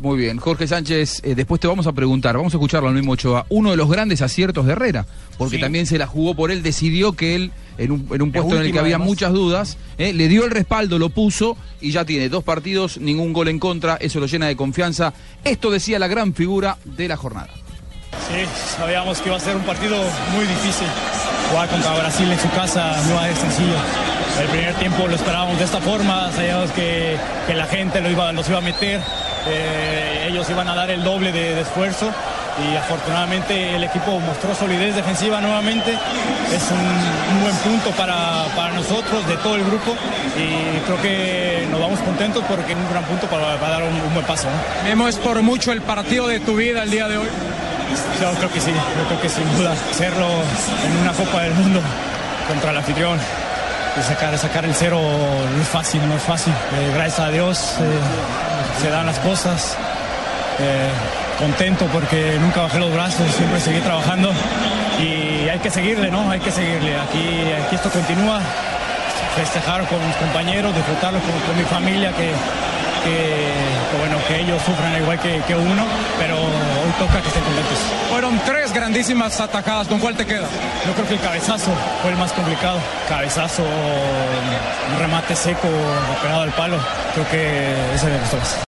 Muy bien, Jorge Sánchez, eh, después te vamos a preguntar, vamos a escucharlo al mismo Ochoa, uno de los grandes aciertos de Herrera, porque también se la jugó por él, decidió que él, en un, en un puesto en el que había además. muchas dudas, eh, le dio el respaldo, lo puso y ya tiene dos partidos, ningún gol en contra, eso lo llena de confianza. Esto decía la gran figura de la jornada. Sí, sabíamos que iba a ser un partido muy difícil. Jugar contra Brasil en su casa no va a ser sencillo. El primer tiempo lo esperábamos de esta forma, sabíamos que, que la gente lo iba, los iba a meter, eh, ellos iban a dar el doble de, de esfuerzo y afortunadamente el equipo mostró solidez defensiva nuevamente. Es un, un buen punto para, para nosotros, de todo el grupo, y creo que nos vamos contentos porque es un gran punto para, para dar un, un buen paso. ¿no? Memo, es por mucho el partido de tu vida el día de hoy. Yo creo que sí, yo creo que sin duda hacerlo en una Copa del Mundo contra el anfitrión y sacar, sacar el cero no es fácil, no es fácil. Eh, gracias a Dios eh, se dan las cosas. Eh, contento porque nunca bajé los brazos, siempre seguí trabajando y hay que seguirle, ¿no? Hay que seguirle. Aquí, aquí esto continúa. Festejar con mis compañeros, disfrutarlo con, con mi familia que, que, bueno, que ellos sufran igual que, que uno, pero hoy toca que estén contentos. Fueron tres grandísimas atacadas. ¿Con cuál te queda? Yo creo que el cabezazo fue el más complicado. Cabezazo, un remate seco, pegado al palo. Creo que ese me gustó más.